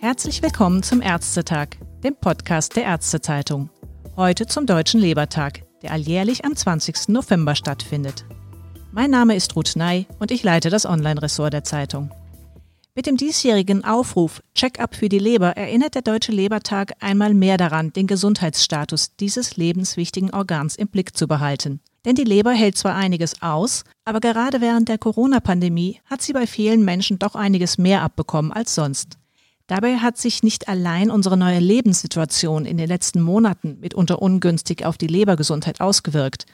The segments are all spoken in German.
Herzlich willkommen zum Ärztetag, dem Podcast der Ärztezeitung. Heute zum Deutschen Lebertag, der alljährlich am 20. November stattfindet. Mein Name ist Ruth Ney und ich leite das Online-Ressort der Zeitung. Mit dem diesjährigen Aufruf Check-up für die Leber erinnert der Deutsche Lebertag einmal mehr daran, den Gesundheitsstatus dieses lebenswichtigen Organs im Blick zu behalten. Denn die Leber hält zwar einiges aus, aber gerade während der Corona-Pandemie hat sie bei vielen Menschen doch einiges mehr abbekommen als sonst. Dabei hat sich nicht allein unsere neue Lebenssituation in den letzten Monaten mitunter ungünstig auf die Lebergesundheit ausgewirkt.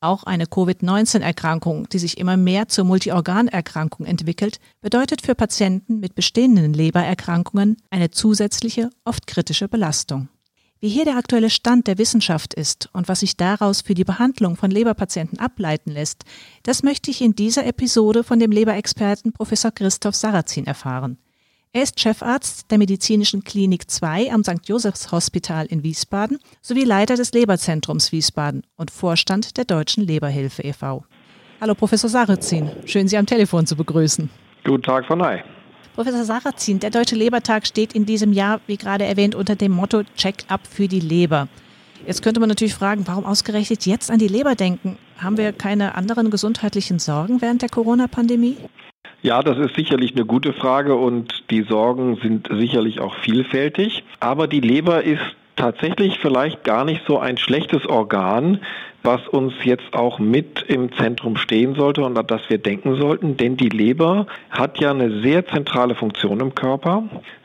Auch eine Covid-19-Erkrankung, die sich immer mehr zur Multiorganerkrankung entwickelt, bedeutet für Patienten mit bestehenden Lebererkrankungen eine zusätzliche, oft kritische Belastung. Wie hier der aktuelle Stand der Wissenschaft ist und was sich daraus für die Behandlung von Leberpatienten ableiten lässt, das möchte ich in dieser Episode von dem Leberexperten Professor Christoph Sarrazin erfahren. Er ist Chefarzt der Medizinischen Klinik 2 am St. Josephs Hospital in Wiesbaden sowie Leiter des Leberzentrums Wiesbaden und Vorstand der Deutschen Leberhilfe e.V. Hallo Professor Sarrazin, schön Sie am Telefon zu begrüßen. Guten Tag, Frau Ney. Professor Sarrazin, der Deutsche Lebertag steht in diesem Jahr, wie gerade erwähnt, unter dem Motto Check-up für die Leber. Jetzt könnte man natürlich fragen, warum ausgerechnet jetzt an die Leber denken? Haben wir keine anderen gesundheitlichen Sorgen während der Corona-Pandemie? Ja, das ist sicherlich eine gute Frage und die Sorgen sind sicherlich auch vielfältig. Aber die Leber ist tatsächlich vielleicht gar nicht so ein schlechtes Organ, was uns jetzt auch mit im Zentrum stehen sollte und an das wir denken sollten, denn die Leber hat ja eine sehr zentrale Funktion im Körper.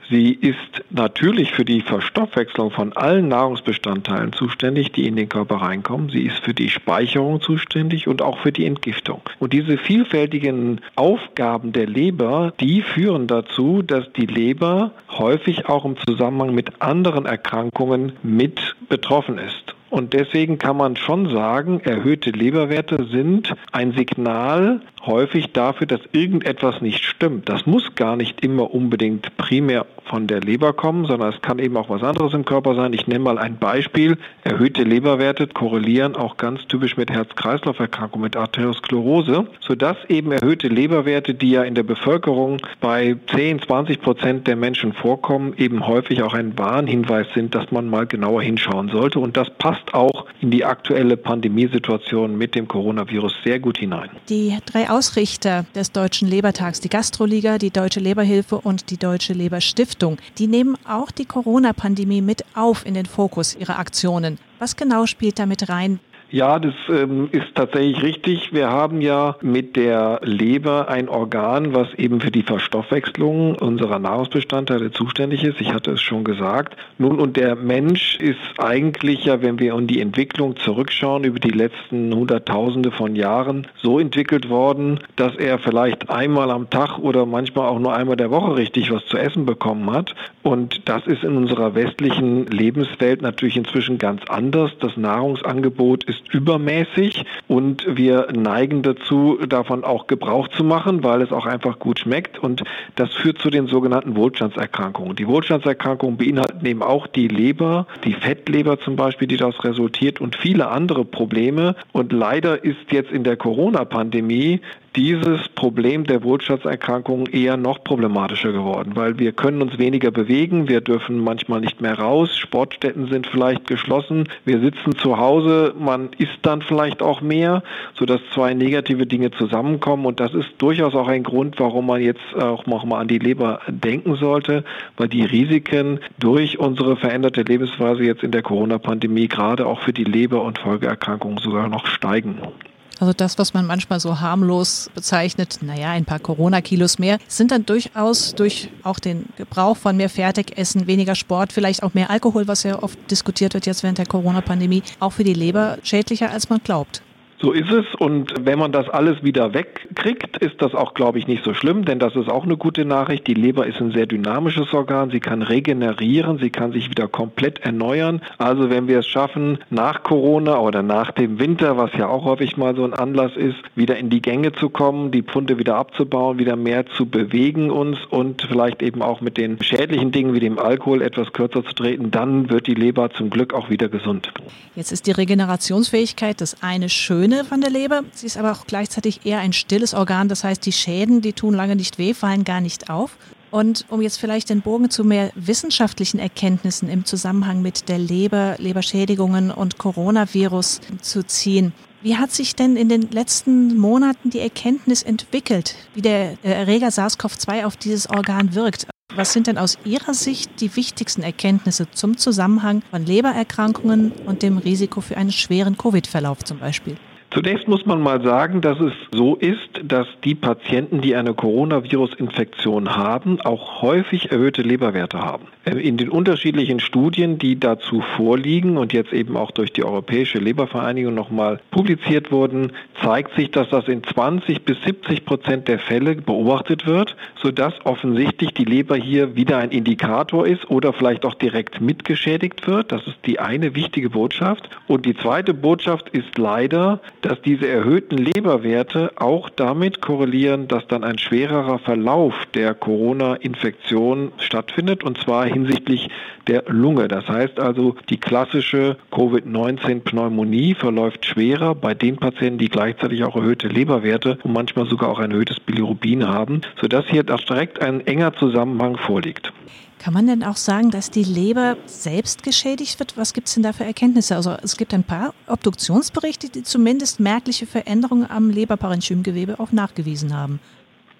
Sie ist natürlich für die Verstoffwechslung von allen Nahrungsbestandteilen zuständig, die in den Körper reinkommen. Sie ist für die Speicherung zuständig und auch für die Entgiftung. Und diese vielfältigen Aufgaben der Leber, die führen dazu, dass die Leber häufig auch im Zusammenhang mit anderen Erkrankungen mit betroffen ist. Und deswegen kann man schon sagen, erhöhte Leberwerte sind ein Signal häufig dafür, dass irgendetwas nicht stimmt. Das muss gar nicht immer unbedingt primär von der Leber kommen, sondern es kann eben auch was anderes im Körper sein. Ich nenne mal ein Beispiel. Erhöhte Leberwerte korrelieren auch ganz typisch mit Herz-Kreislauf-Erkrankungen, mit Arteriosklerose, sodass eben erhöhte Leberwerte, die ja in der Bevölkerung bei 10, 20 Prozent der Menschen vorkommen, eben häufig auch ein Warnhinweis sind, dass man mal genauer hinschauen sollte. Und das passt auch in die aktuelle Pandemiesituation mit dem Coronavirus sehr gut hinein. Die drei Ausrichter des Deutschen Lebertags, die Gastroliga, die Deutsche Leberhilfe und die Deutsche Leberstiftung, die nehmen auch die Corona-Pandemie mit auf in den Fokus ihrer Aktionen. Was genau spielt damit rein? Ja, das ähm, ist tatsächlich richtig. Wir haben ja mit der Leber ein Organ, was eben für die Verstoffwechslung unserer Nahrungsbestandteile zuständig ist. Ich hatte es schon gesagt. Nun, und der Mensch ist eigentlich ja, wenn wir in die Entwicklung zurückschauen, über die letzten Hunderttausende von Jahren so entwickelt worden, dass er vielleicht einmal am Tag oder manchmal auch nur einmal der Woche richtig was zu essen bekommen hat. Und das ist in unserer westlichen Lebenswelt natürlich inzwischen ganz anders. Das Nahrungsangebot ist ist übermäßig und wir neigen dazu, davon auch Gebrauch zu machen, weil es auch einfach gut schmeckt und das führt zu den sogenannten Wohlstandserkrankungen. Die Wohlstandserkrankungen beinhalten eben auch die Leber, die Fettleber zum Beispiel, die daraus resultiert und viele andere Probleme und leider ist jetzt in der Corona-Pandemie dieses Problem der Wohlstandserkrankungen eher noch problematischer geworden, weil wir können uns weniger bewegen, wir dürfen manchmal nicht mehr raus, Sportstätten sind vielleicht geschlossen, wir sitzen zu Hause, man isst dann vielleicht auch mehr, sodass zwei negative Dinge zusammenkommen und das ist durchaus auch ein Grund, warum man jetzt auch mal an die Leber denken sollte, weil die Risiken durch unsere veränderte Lebensweise jetzt in der Corona-Pandemie gerade auch für die Leber- und Folgeerkrankungen sogar noch steigen. Also das, was man manchmal so harmlos bezeichnet, naja, ein paar Corona-Kilos mehr, sind dann durchaus durch auch den Gebrauch von mehr Fertigessen, weniger Sport, vielleicht auch mehr Alkohol, was ja oft diskutiert wird jetzt während der Corona-Pandemie, auch für die Leber schädlicher, als man glaubt. So ist es und wenn man das alles wieder wegkriegt, ist das auch, glaube ich, nicht so schlimm, denn das ist auch eine gute Nachricht. Die Leber ist ein sehr dynamisches Organ, sie kann regenerieren, sie kann sich wieder komplett erneuern. Also wenn wir es schaffen, nach Corona oder nach dem Winter, was ja auch häufig mal so ein Anlass ist, wieder in die Gänge zu kommen, die Pfunde wieder abzubauen, wieder mehr zu bewegen uns und vielleicht eben auch mit den schädlichen Dingen wie dem Alkohol etwas kürzer zu treten, dann wird die Leber zum Glück auch wieder gesund. Jetzt ist die Regenerationsfähigkeit das eine schön Grüne von der Leber. Sie ist aber auch gleichzeitig eher ein stilles Organ. Das heißt, die Schäden, die tun lange nicht weh, fallen gar nicht auf. Und um jetzt vielleicht den Bogen zu mehr wissenschaftlichen Erkenntnissen im Zusammenhang mit der Leber, Leberschädigungen und Coronavirus zu ziehen. Wie hat sich denn in den letzten Monaten die Erkenntnis entwickelt, wie der Erreger SARS-CoV-2 auf dieses Organ wirkt? Was sind denn aus Ihrer Sicht die wichtigsten Erkenntnisse zum Zusammenhang von Lebererkrankungen und dem Risiko für einen schweren Covid-Verlauf zum Beispiel? Zunächst muss man mal sagen, dass es so ist, dass die Patienten, die eine Coronavirus-Infektion haben, auch häufig erhöhte Leberwerte haben. Äh, in den unterschiedlichen Studien, die dazu vorliegen und jetzt eben auch durch die Europäische Lebervereinigung nochmal publiziert wurden, zeigt sich, dass das in 20 bis 70 Prozent der Fälle beobachtet wird, sodass offensichtlich die Leber hier wieder ein Indikator ist oder vielleicht auch direkt mitgeschädigt wird. Das ist die eine wichtige Botschaft. Und die zweite Botschaft ist leider, dass diese erhöhten Leberwerte auch damit korrelieren, dass dann ein schwererer Verlauf der Corona-Infektion stattfindet, und zwar hinsichtlich der Lunge. Das heißt also, die klassische Covid-19-Pneumonie verläuft schwerer bei den Patienten, die gleichzeitig auch erhöhte Leberwerte und manchmal sogar auch ein erhöhtes Bilirubin haben, sodass hier direkt ein enger Zusammenhang vorliegt. Kann man denn auch sagen, dass die Leber selbst geschädigt wird? Was gibt es denn da für Erkenntnisse? Also es gibt ein paar Obduktionsberichte, die zumindest merkliche Veränderungen am Leberparenchymgewebe auch nachgewiesen haben.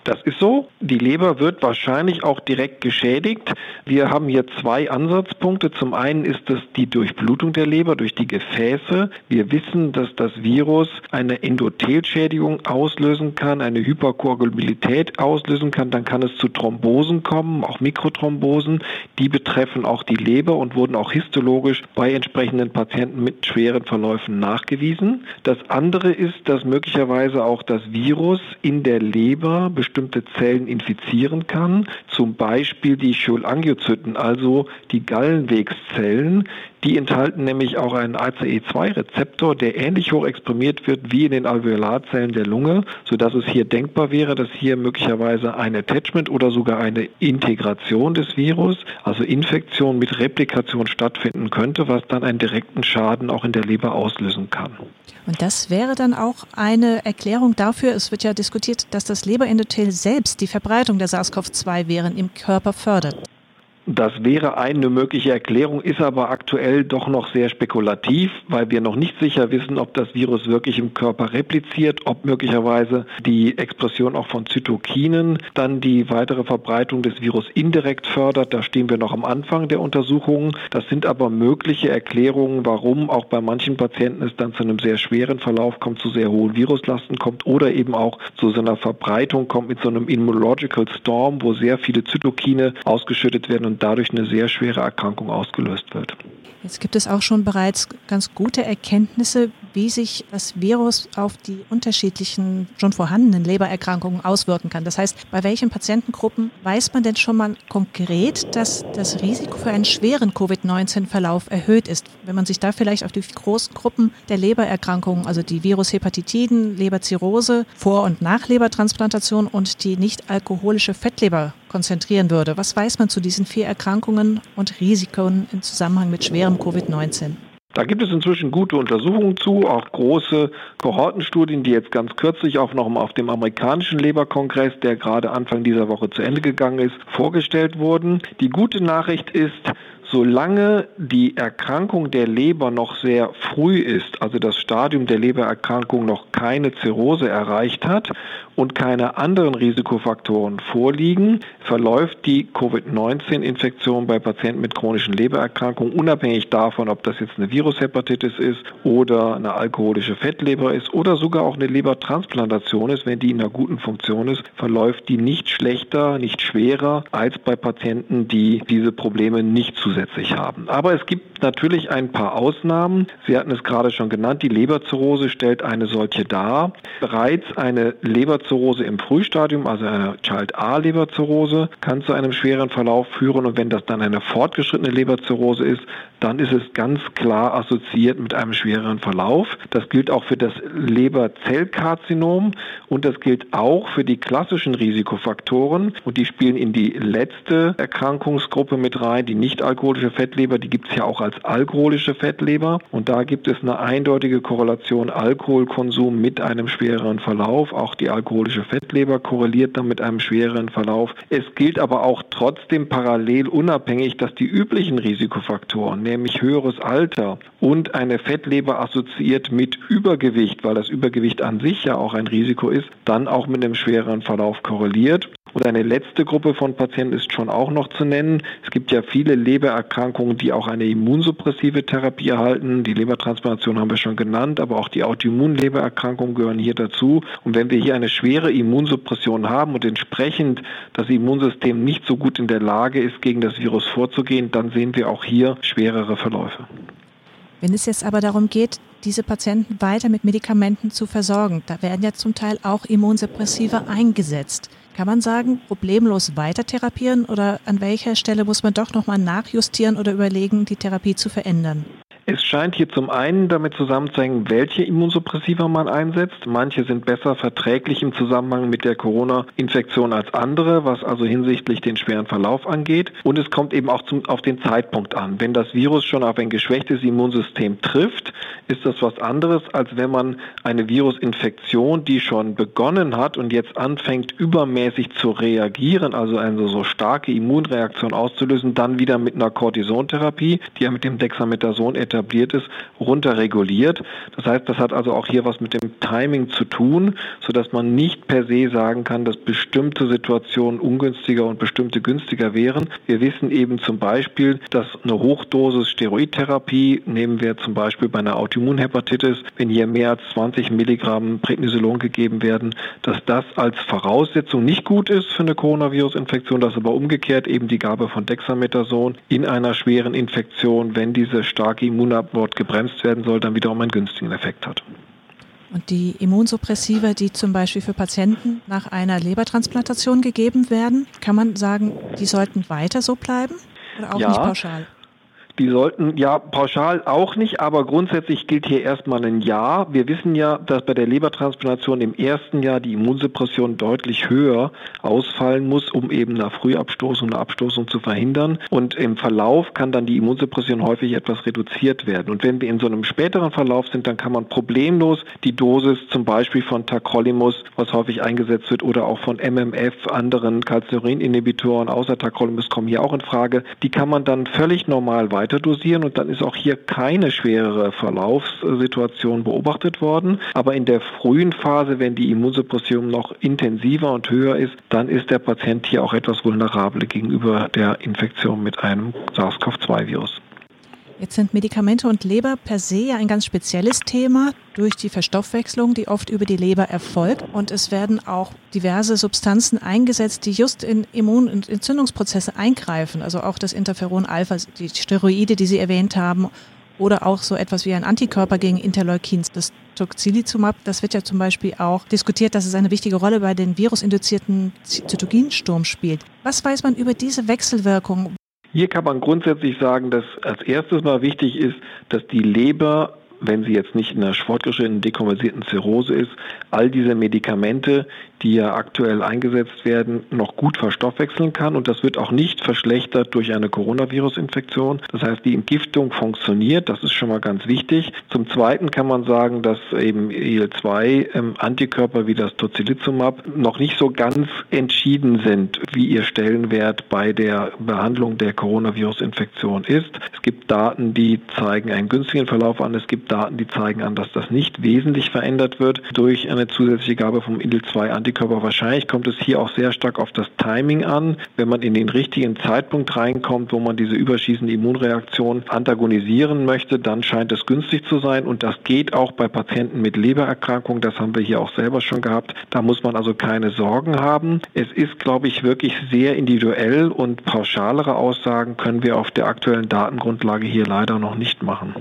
Das ist so. Die Leber wird wahrscheinlich auch direkt geschädigt. Wir haben hier zwei Ansatzpunkte. Zum einen ist es die Durchblutung der Leber durch die Gefäße. Wir wissen, dass das Virus eine Endothelschädigung auslösen kann, eine Hyperkoagulabilität auslösen kann. Dann kann es zu Thrombosen kommen, auch Mikrothrombosen. Die betreffen auch die Leber und wurden auch histologisch bei entsprechenden Patienten mit schweren Verläufen nachgewiesen. Das andere ist, dass möglicherweise auch das Virus in der Leber bestimmte Zellen infizieren kann, zum Beispiel die Cholangiozyten, also die Gallenwegszellen, die enthalten nämlich auch einen ACE2-Rezeptor, der ähnlich hoch exprimiert wird wie in den Alveolarzellen der Lunge, sodass es hier denkbar wäre, dass hier möglicherweise ein Attachment oder sogar eine Integration des Virus, also Infektion mit Replikation stattfinden könnte, was dann einen direkten Schaden auch in der Leber auslösen kann. Und das wäre dann auch eine Erklärung dafür, es wird ja diskutiert, dass das Leberendothel selbst die Verbreitung der SARS-CoV-2-Viren im Körper fördert. Das wäre eine mögliche Erklärung, ist aber aktuell doch noch sehr spekulativ, weil wir noch nicht sicher wissen, ob das Virus wirklich im Körper repliziert, ob möglicherweise die Expression auch von Zytokinen dann die weitere Verbreitung des Virus indirekt fördert. Da stehen wir noch am Anfang der Untersuchungen. Das sind aber mögliche Erklärungen, warum auch bei manchen Patienten es dann zu einem sehr schweren Verlauf kommt, zu sehr hohen Viruslasten kommt oder eben auch zu so einer Verbreitung kommt mit so einem Immunological Storm, wo sehr viele Zytokine ausgeschüttet werden und dadurch eine sehr schwere Erkrankung ausgelöst wird. Jetzt gibt es auch schon bereits ganz gute Erkenntnisse, wie sich das Virus auf die unterschiedlichen schon vorhandenen Lebererkrankungen auswirken kann. Das heißt, bei welchen Patientengruppen weiß man denn schon mal konkret, dass das Risiko für einen schweren Covid-19-Verlauf erhöht ist? Wenn man sich da vielleicht auf die großen Gruppen der Lebererkrankungen, also die Virushepatitiden, Leberzirrhose, Vor- und Nachlebertransplantation und die nicht alkoholische Fettleber konzentrieren würde. Was weiß man zu diesen vier Erkrankungen und Risiken im Zusammenhang mit schwerem Covid-19? Da gibt es inzwischen gute Untersuchungen zu, auch große Kohortenstudien, die jetzt ganz kürzlich auch noch auf dem amerikanischen Leberkongress, der gerade Anfang dieser Woche zu Ende gegangen ist, vorgestellt wurden. Die gute Nachricht ist, solange die Erkrankung der Leber noch sehr früh ist, also das Stadium der Lebererkrankung noch keine Zirrhose erreicht hat und keine anderen Risikofaktoren vorliegen, verläuft die Covid-19-Infektion bei Patienten mit chronischen Lebererkrankungen unabhängig davon, ob das jetzt eine Virushepatitis ist oder eine alkoholische Fettleber ist oder sogar auch eine Lebertransplantation ist, wenn die in einer guten Funktion ist, verläuft die nicht schlechter, nicht schwerer als bei Patienten, die diese Probleme nicht zusätzlich haben. Aber es gibt natürlich ein paar Ausnahmen. Sie hatten es gerade schon genannt, die Leberzirrhose stellt eine solche dar. Bereits eine Leberzirrhose im Frühstadium, also eine Child-A-Leberzirrhose, kann zu einem schweren Verlauf führen. Und wenn das dann eine fortgeschrittene Leberzirrhose ist, dann ist es ganz klar assoziiert mit einem schwereren Verlauf. Das gilt auch für das Leberzellkarzinom und das gilt auch für die klassischen Risikofaktoren. Und die spielen in die letzte Erkrankungsgruppe mit rein, die nicht alkoholische Fettleber. Die gibt es ja auch als alkoholische Fettleber. Und da gibt es eine eindeutige Korrelation Alkoholkonsum mit einem schwereren Verlauf. Auch die alkoholische Fettleber korreliert dann mit einem schwereren Verlauf. Es gilt aber auch trotzdem parallel unabhängig, dass die üblichen Risikofaktoren, nämlich höheres Alter und eine Fettleber assoziiert mit Übergewicht, weil das Übergewicht an sich ja auch ein Risiko ist, dann auch mit einem schwereren Verlauf korreliert. Und eine letzte Gruppe von Patienten ist schon auch noch zu nennen. Es gibt ja viele Lebererkrankungen, die auch eine immunsuppressive Therapie erhalten. Die Lebertransplantation haben wir schon genannt, aber auch die Autoimmunlebererkrankungen gehören hier dazu. Und wenn wir hier eine schwere Immunsuppression haben und entsprechend das Immunsystem nicht so gut in der Lage ist, gegen das Virus vorzugehen, dann sehen wir auch hier schwerere Verläufe. Wenn es jetzt aber darum geht, diese Patienten weiter mit Medikamenten zu versorgen, da werden ja zum Teil auch Immunsuppressiva eingesetzt. Kann man sagen, problemlos weiter therapieren oder an welcher Stelle muss man doch nochmal nachjustieren oder überlegen, die Therapie zu verändern? Es scheint hier zum einen damit zusammenzuhängen, welche Immunsuppressiva man einsetzt. Manche sind besser verträglich im Zusammenhang mit der Corona-Infektion als andere, was also hinsichtlich den schweren Verlauf angeht. Und es kommt eben auch zum, auf den Zeitpunkt an. Wenn das Virus schon auf ein geschwächtes Immunsystem trifft, ist das was anderes, als wenn man eine Virusinfektion, die schon begonnen hat und jetzt anfängt übermäßig zu reagieren, also eine so starke Immunreaktion auszulösen, dann wieder mit einer Cortisontherapie, die ja mit dem Dexamethason etabliert etabliert ist, runterreguliert. Das heißt, das hat also auch hier was mit dem Timing zu tun, sodass man nicht per se sagen kann, dass bestimmte Situationen ungünstiger und bestimmte günstiger wären. Wir wissen eben zum Beispiel, dass eine Hochdosis Steroidtherapie, nehmen wir zum Beispiel bei einer Autoimmunhepatitis, wenn hier mehr als 20 Milligramm Prednisolon gegeben werden, dass das als Voraussetzung nicht gut ist für eine Coronavirus-Infektion, dass aber umgekehrt eben die Gabe von Dexamethason in einer schweren Infektion, wenn diese starke Immunität Immunabwort gebremst werden soll, dann wiederum einen günstigen Effekt hat. Und die Immunsuppressiva, die zum Beispiel für Patienten nach einer Lebertransplantation gegeben werden, kann man sagen, die sollten weiter so bleiben oder auch ja, nicht pauschal? Die sollten, ja, pauschal auch nicht, aber grundsätzlich gilt hier erstmal ein Ja. Wir wissen ja, dass bei der Lebertransplantation im ersten Jahr die Immunsuppression deutlich höher ausfallen muss, um eben eine Frühabstoßung, eine Abstoßung zu verhindern. Und im Verlauf kann dann die Immunsuppression häufig etwas reduziert werden. Und wenn wir in so einem späteren Verlauf sind, dann kann man problemlos die Dosis zum Beispiel von Tacrolimus, was häufig eingesetzt wird, oder auch von MMF, anderen Calcineurin-Inhibitoren außer Tacrolimus kommen hier auch in Frage, die kann man dann völlig normal weiter weiter dosieren und dann ist auch hier keine schwerere Verlaufssituation beobachtet worden. Aber in der frühen Phase, wenn die Immunsuppression noch intensiver und höher ist, dann ist der Patient hier auch etwas vulnerabel gegenüber der Infektion mit einem SARS-CoV-2-Virus. Jetzt sind Medikamente und Leber per se ja ein ganz spezielles Thema durch die Verstoffwechslung, die oft über die Leber erfolgt. Und es werden auch diverse Substanzen eingesetzt, die just in Immun- und Entzündungsprozesse eingreifen. Also auch das Interferon Alpha, die Steroide, die Sie erwähnt haben, oder auch so etwas wie ein Antikörper gegen Interleukins, das Tocilizumab. Das wird ja zum Beispiel auch diskutiert, dass es eine wichtige Rolle bei den virusinduzierten Zytokinsturm spielt. Was weiß man über diese Wechselwirkung? Hier kann man grundsätzlich sagen, dass als erstes mal wichtig ist, dass die Leber wenn sie jetzt nicht in einer fortgeschrittenen dekompensierten Zirrhose ist, all diese Medikamente, die ja aktuell eingesetzt werden, noch gut verstoffwechseln kann und das wird auch nicht verschlechtert durch eine Coronavirus-Infektion. Das heißt, die Entgiftung funktioniert, das ist schon mal ganz wichtig. Zum Zweiten kann man sagen, dass eben IL-2-Antikörper ähm, wie das Tocilizumab noch nicht so ganz entschieden sind, wie ihr Stellenwert bei der Behandlung der Coronavirus-Infektion ist. Es gibt Daten, die zeigen einen günstigen Verlauf an. Es gibt Daten, die zeigen an, dass das nicht wesentlich verändert wird durch eine zusätzliche Gabe vom IL-2-Antikörper. Wahrscheinlich kommt es hier auch sehr stark auf das Timing an. Wenn man in den richtigen Zeitpunkt reinkommt, wo man diese überschießende Immunreaktion antagonisieren möchte, dann scheint es günstig zu sein. Und das geht auch bei Patienten mit Lebererkrankungen. Das haben wir hier auch selber schon gehabt. Da muss man also keine Sorgen haben. Es ist, glaube ich, wirklich sehr individuell und pauschalere Aussagen können wir auf der aktuellen Datengrundlage hier leider noch nicht machen.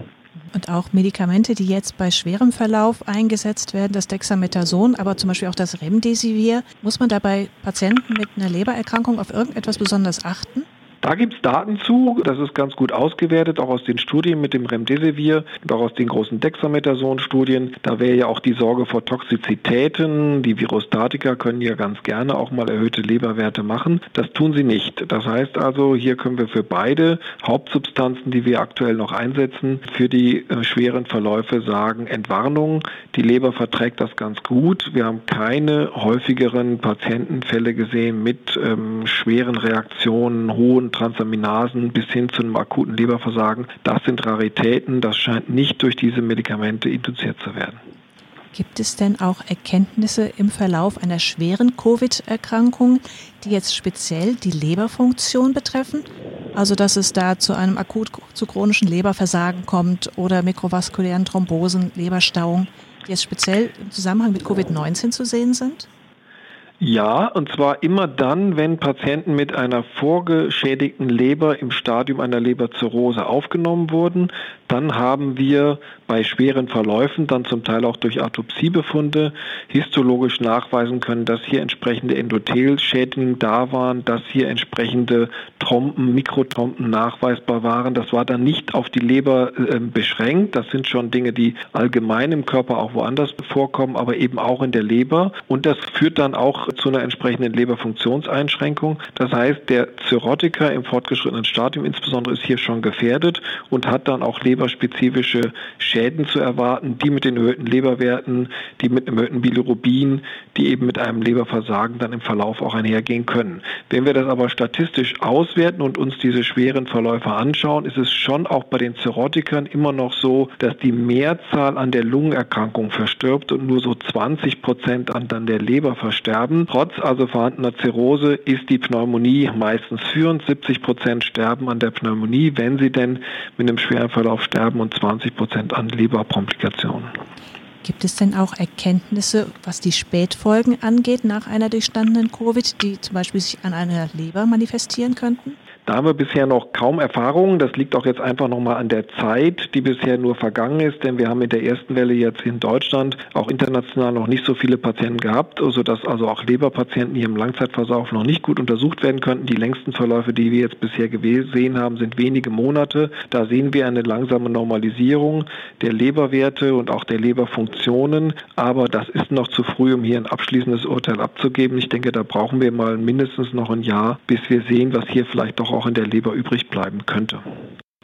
Und auch Medikamente, die jetzt bei schwerem Verlauf eingesetzt werden, das Dexamethason, aber zum Beispiel auch das Remdesivir. Muss man dabei Patienten mit einer Lebererkrankung auf irgendetwas besonders achten? Da gibt es Daten zu, das ist ganz gut ausgewertet, auch aus den Studien mit dem Remdesivir und auch aus den großen Dexamethason-Studien. Da wäre ja auch die Sorge vor Toxizitäten. Die Virostatika können ja ganz gerne auch mal erhöhte Leberwerte machen. Das tun sie nicht. Das heißt also, hier können wir für beide Hauptsubstanzen, die wir aktuell noch einsetzen, für die äh, schweren Verläufe sagen, Entwarnung. Die Leber verträgt das ganz gut. Wir haben keine häufigeren Patientenfälle gesehen mit ähm, schweren Reaktionen, hohen Transaminasen bis hin zu einem akuten Leberversagen. Das sind Raritäten, das scheint nicht durch diese Medikamente induziert zu werden. Gibt es denn auch Erkenntnisse im Verlauf einer schweren Covid-Erkrankung, die jetzt speziell die Leberfunktion betreffen? Also dass es da zu einem akut zu chronischen Leberversagen kommt oder mikrovaskulären Thrombosen, Leberstauung, die jetzt speziell im Zusammenhang mit Covid-19 zu sehen sind? Ja, und zwar immer dann, wenn Patienten mit einer vorgeschädigten Leber im Stadium einer Leberzirrhose aufgenommen wurden, dann haben wir bei schweren Verläufen, dann zum Teil auch durch Autopsiebefunde, histologisch nachweisen können, dass hier entsprechende Endothelschädigungen da waren, dass hier entsprechende Trompen, Mikrotrompen nachweisbar waren. Das war dann nicht auf die Leber äh, beschränkt. Das sind schon Dinge, die allgemein im Körper auch woanders vorkommen, aber eben auch in der Leber. Und das führt dann auch zu einer entsprechenden Leberfunktionseinschränkung. Das heißt, der Cirrhotiker im fortgeschrittenen Stadium insbesondere ist hier schon gefährdet und hat dann auch Leber leberspezifische Schäden zu erwarten, die mit den erhöhten Leberwerten, die mit erhöhten Bilirubin, die eben mit einem Leberversagen dann im Verlauf auch einhergehen können. Wenn wir das aber statistisch auswerten und uns diese schweren Verläufe anschauen, ist es schon auch bei den Cirrhotikern immer noch so, dass die Mehrzahl an der Lungenerkrankung verstirbt und nur so 20 Prozent an der Leber versterben. Trotz also vorhandener Zirrhose ist die Pneumonie meistens führend. 70 Prozent sterben an der Pneumonie, wenn sie denn mit einem schweren Verlauf sterben und 20 Prozent an Leberkomplikationen. Gibt es denn auch Erkenntnisse, was die Spätfolgen angeht nach einer durchstandenen Covid, die zum Beispiel sich an einer Leber manifestieren könnten? Da haben wir bisher noch kaum Erfahrungen. Das liegt auch jetzt einfach nochmal an der Zeit, die bisher nur vergangen ist, denn wir haben in der ersten Welle jetzt in Deutschland auch international noch nicht so viele Patienten gehabt, sodass also auch Leberpatienten hier im Langzeitverlauf noch nicht gut untersucht werden könnten. Die längsten Verläufe, die wir jetzt bisher gesehen haben, sind wenige Monate. Da sehen wir eine langsame Normalisierung der Leberwerte und auch der Leberfunktionen. Aber das ist noch zu früh, um hier ein abschließendes Urteil abzugeben. Ich denke, da brauchen wir mal mindestens noch ein Jahr, bis wir sehen, was hier vielleicht doch auch in der Leber übrig bleiben könnte.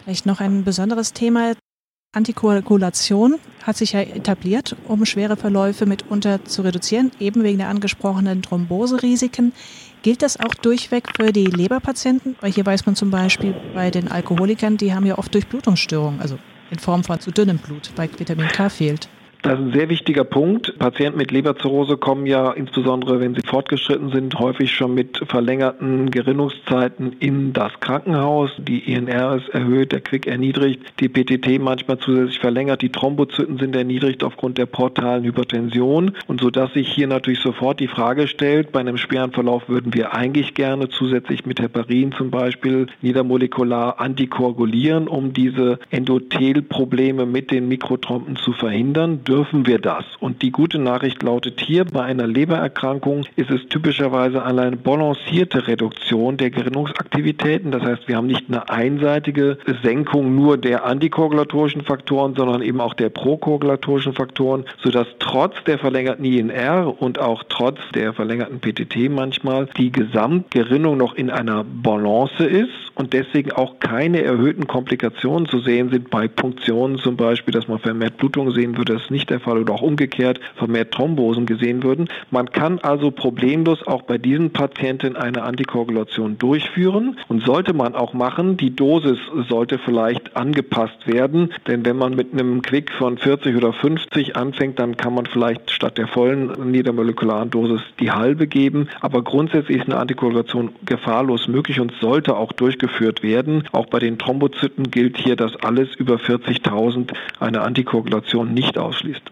Vielleicht noch ein besonderes Thema. Antikoagulation hat sich ja etabliert, um schwere Verläufe mitunter zu reduzieren, eben wegen der angesprochenen Thromboserisiken. Gilt das auch durchweg für die Leberpatienten? Weil hier weiß man zum Beispiel bei den Alkoholikern, die haben ja oft Durchblutungsstörungen, also in Form von zu dünnem Blut, weil Vitamin K fehlt. Das ist ein sehr wichtiger Punkt. Patienten mit Leberzirrhose kommen ja insbesondere, wenn sie fortgeschritten sind, häufig schon mit verlängerten Gerinnungszeiten in das Krankenhaus. Die INR ist erhöht, der Quick erniedrigt, die PTT manchmal zusätzlich verlängert, die Thrombozyten sind erniedrigt aufgrund der portalen Hypertension und so dass sich hier natürlich sofort die Frage stellt, bei einem schweren Verlauf würden wir eigentlich gerne zusätzlich mit Heparin zum Beispiel niedermolekular antikoagulieren, um diese Endothelprobleme mit den Mikrotrompen zu verhindern dürfen wir das. Und die gute Nachricht lautet hier, bei einer Lebererkrankung ist es typischerweise eine balancierte Reduktion der Gerinnungsaktivitäten. Das heißt, wir haben nicht eine einseitige Senkung nur der antikoagulatorischen Faktoren, sondern eben auch der prokoagulatorischen Faktoren, sodass trotz der verlängerten INR und auch trotz der verlängerten PTT manchmal die Gesamtgerinnung noch in einer Balance ist und deswegen auch keine erhöhten Komplikationen zu sehen sind bei Punktionen zum Beispiel, dass man vermehrt Blutung sehen würde. Das ist nicht nicht der Fall oder auch umgekehrt vermehrt Thrombosen gesehen würden. Man kann also problemlos auch bei diesen Patienten eine Antikoagulation durchführen und sollte man auch machen. Die Dosis sollte vielleicht angepasst werden, denn wenn man mit einem Quick von 40 oder 50 anfängt, dann kann man vielleicht statt der vollen niedermolekularen Dosis die halbe geben. Aber grundsätzlich ist eine Antikoagulation gefahrlos möglich und sollte auch durchgeführt werden. Auch bei den Thrombozyten gilt hier, dass alles über 40.000 eine Antikoagulation nicht ausschließt ist.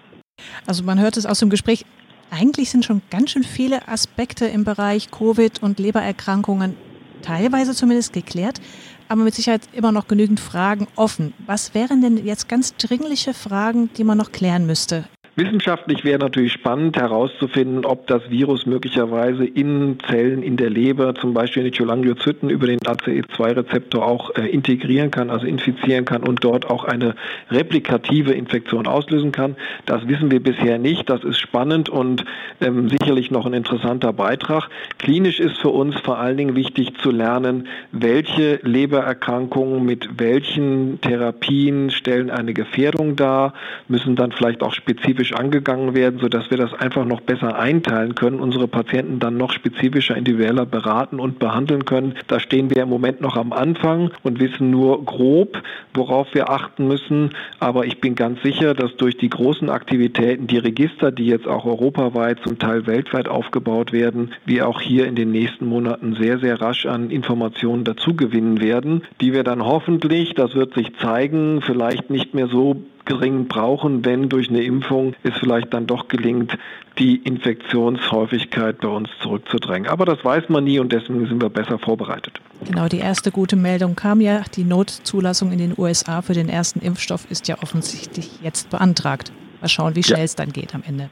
Also man hört es aus dem Gespräch, eigentlich sind schon ganz schön viele Aspekte im Bereich Covid und Lebererkrankungen teilweise zumindest geklärt, aber mit Sicherheit immer noch genügend Fragen offen. Was wären denn jetzt ganz dringliche Fragen, die man noch klären müsste? Wissenschaftlich wäre natürlich spannend herauszufinden, ob das Virus möglicherweise in Zellen in der Leber, zum Beispiel in die Cholangiozyten über den ACE2-Rezeptor auch äh, integrieren kann, also infizieren kann und dort auch eine replikative Infektion auslösen kann. Das wissen wir bisher nicht. Das ist spannend und ähm, sicherlich noch ein interessanter Beitrag. Klinisch ist für uns vor allen Dingen wichtig zu lernen, welche Lebererkrankungen mit welchen Therapien stellen eine Gefährdung dar, müssen dann vielleicht auch spezifisch angegangen werden, sodass wir das einfach noch besser einteilen können, unsere Patienten dann noch spezifischer, individueller beraten und behandeln können. Da stehen wir im Moment noch am Anfang und wissen nur grob, worauf wir achten müssen. Aber ich bin ganz sicher, dass durch die großen Aktivitäten, die Register, die jetzt auch europaweit, zum Teil weltweit aufgebaut werden, wir auch hier in den nächsten Monaten sehr, sehr rasch an Informationen dazugewinnen werden, die wir dann hoffentlich, das wird sich zeigen, vielleicht nicht mehr so dringend brauchen, wenn durch eine Impfung es vielleicht dann doch gelingt, die Infektionshäufigkeit bei uns zurückzudrängen. Aber das weiß man nie und deswegen sind wir besser vorbereitet. Genau, die erste gute Meldung kam ja. Die Notzulassung in den USA für den ersten Impfstoff ist ja offensichtlich jetzt beantragt. Mal schauen, wie schnell ja. es dann geht am Ende.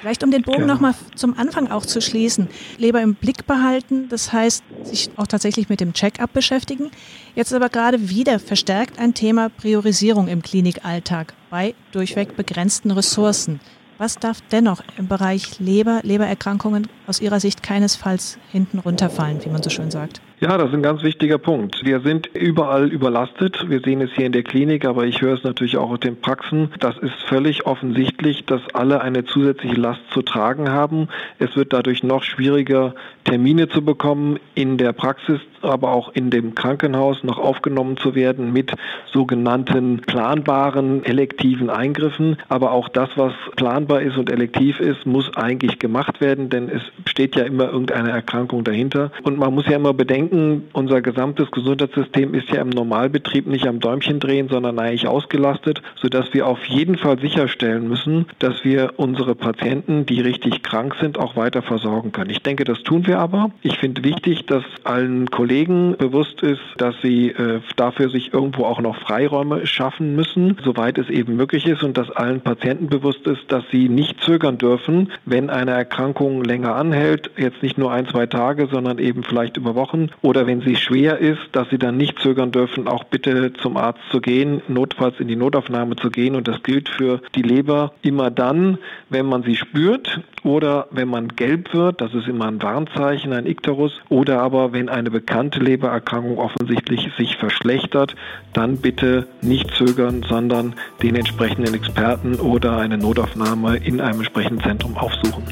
Vielleicht um den Bogen genau. nochmal zum Anfang auch zu schließen. Leber im Blick behalten, das heißt, sich auch tatsächlich mit dem Check-up beschäftigen. Jetzt aber gerade wieder verstärkt ein Thema Priorisierung im Klinikalltag bei durchweg begrenzten Ressourcen. Was darf dennoch im Bereich Leber, Lebererkrankungen aus Ihrer Sicht keinesfalls hinten runterfallen, wie man so schön sagt? Ja, das ist ein ganz wichtiger Punkt. Wir sind überall überlastet. Wir sehen es hier in der Klinik, aber ich höre es natürlich auch aus den Praxen. Das ist völlig offensichtlich, dass alle eine zusätzliche Last zu tragen haben. Es wird dadurch noch schwieriger, Termine zu bekommen in der Praxis, aber auch in dem Krankenhaus noch aufgenommen zu werden mit sogenannten planbaren elektiven Eingriffen. Aber auch das, was planbar ist und elektiv ist, muss eigentlich gemacht werden, denn es steht ja immer irgendeine Erkrankung dahinter. Und man muss ja immer bedenken, denken, unser gesamtes Gesundheitssystem ist ja im Normalbetrieb nicht am Däumchen drehen, sondern eigentlich ausgelastet, sodass wir auf jeden Fall sicherstellen müssen, dass wir unsere Patienten, die richtig krank sind, auch weiter versorgen können. Ich denke, das tun wir aber. Ich finde wichtig, dass allen Kollegen bewusst ist, dass sie äh, dafür sich irgendwo auch noch Freiräume schaffen müssen, soweit es eben möglich ist und dass allen Patienten bewusst ist, dass sie nicht zögern dürfen, wenn eine Erkrankung länger anhält, jetzt nicht nur ein, zwei Tage, sondern eben vielleicht über Wochen oder wenn sie schwer ist, dass sie dann nicht zögern dürfen, auch bitte zum Arzt zu gehen, notfalls in die Notaufnahme zu gehen. Und das gilt für die Leber immer dann, wenn man sie spürt oder wenn man gelb wird, das ist immer ein Warnzeichen, ein Ikterus, oder aber wenn eine bekannte Lebererkrankung offensichtlich sich verschlechtert, dann bitte nicht zögern, sondern den entsprechenden Experten oder eine Notaufnahme in einem entsprechenden Zentrum aufsuchen.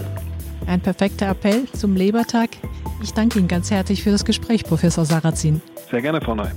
Ein perfekter Appell zum Lebertag. Ich danke Ihnen ganz herzlich für das Gespräch, Professor Sarrazin. Sehr gerne, Frau Ney.